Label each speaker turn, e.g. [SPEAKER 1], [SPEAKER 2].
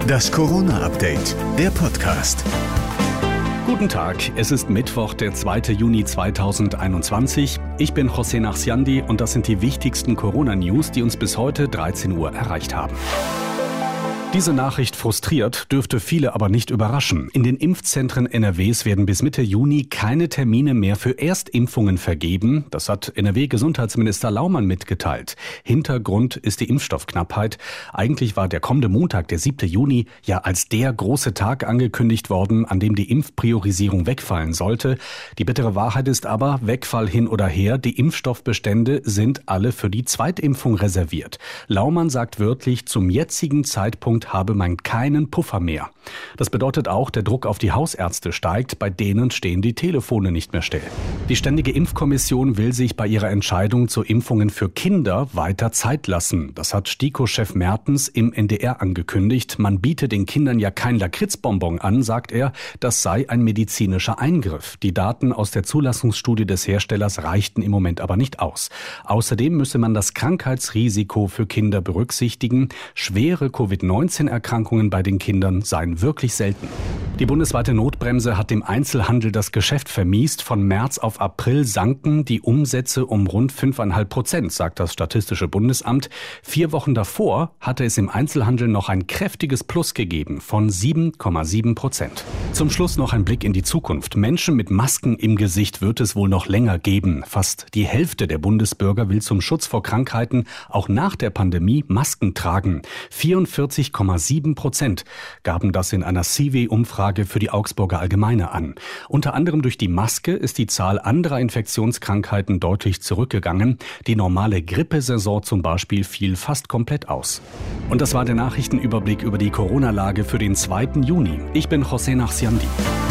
[SPEAKER 1] Das Corona-Update, der Podcast.
[SPEAKER 2] Guten Tag, es ist Mittwoch, der 2. Juni 2021. Ich bin José Nachsiandi und das sind die wichtigsten Corona-News, die uns bis heute 13 Uhr erreicht haben. Diese Nachricht frustriert, dürfte viele aber nicht überraschen. In den Impfzentren NRWs werden bis Mitte Juni keine Termine mehr für Erstimpfungen vergeben. Das hat NRW-Gesundheitsminister Laumann mitgeteilt. Hintergrund ist die Impfstoffknappheit. Eigentlich war der kommende Montag, der 7. Juni, ja als der große Tag angekündigt worden, an dem die Impfpriorisierung wegfallen sollte. Die bittere Wahrheit ist aber, Wegfall hin oder her, die Impfstoffbestände sind alle für die Zweitimpfung reserviert. Laumann sagt wörtlich, zum jetzigen Zeitpunkt Deutschland habe man keinen Puffer mehr. Das bedeutet auch, der Druck auf die Hausärzte steigt, bei denen stehen die Telefone nicht mehr still. Die Ständige Impfkommission will sich bei ihrer Entscheidung zu Impfungen für Kinder weiter Zeit lassen. Das hat STIKO-Chef Mertens im NDR angekündigt. Man biete den Kindern ja kein Lakritzbonbon an, sagt er. Das sei ein medizinischer Eingriff. Die Daten aus der Zulassungsstudie des Herstellers reichten im Moment aber nicht aus. Außerdem müsse man das Krankheitsrisiko für Kinder berücksichtigen. Schwere Covid-19 Covid-19-Erkrankungen bei den Kindern seien wirklich selten. Die bundesweite Notbremse hat dem Einzelhandel das Geschäft vermiest. Von März auf April sanken die Umsätze um rund 5,5 Prozent, sagt das Statistische Bundesamt. Vier Wochen davor hatte es im Einzelhandel noch ein kräftiges Plus gegeben von 7,7 Prozent. Zum Schluss noch ein Blick in die Zukunft. Menschen mit Masken im Gesicht wird es wohl noch länger geben. Fast die Hälfte der Bundesbürger will zum Schutz vor Krankheiten auch nach der Pandemie Masken tragen. 44 6,7 Prozent gaben das in einer CW-Umfrage für die Augsburger Allgemeine an. Unter anderem durch die Maske ist die Zahl anderer Infektionskrankheiten deutlich zurückgegangen. Die normale Grippesaison zum Beispiel fiel fast komplett aus. Und das war der Nachrichtenüberblick über die Corona-Lage für den 2. Juni. Ich bin José Nachsiandi.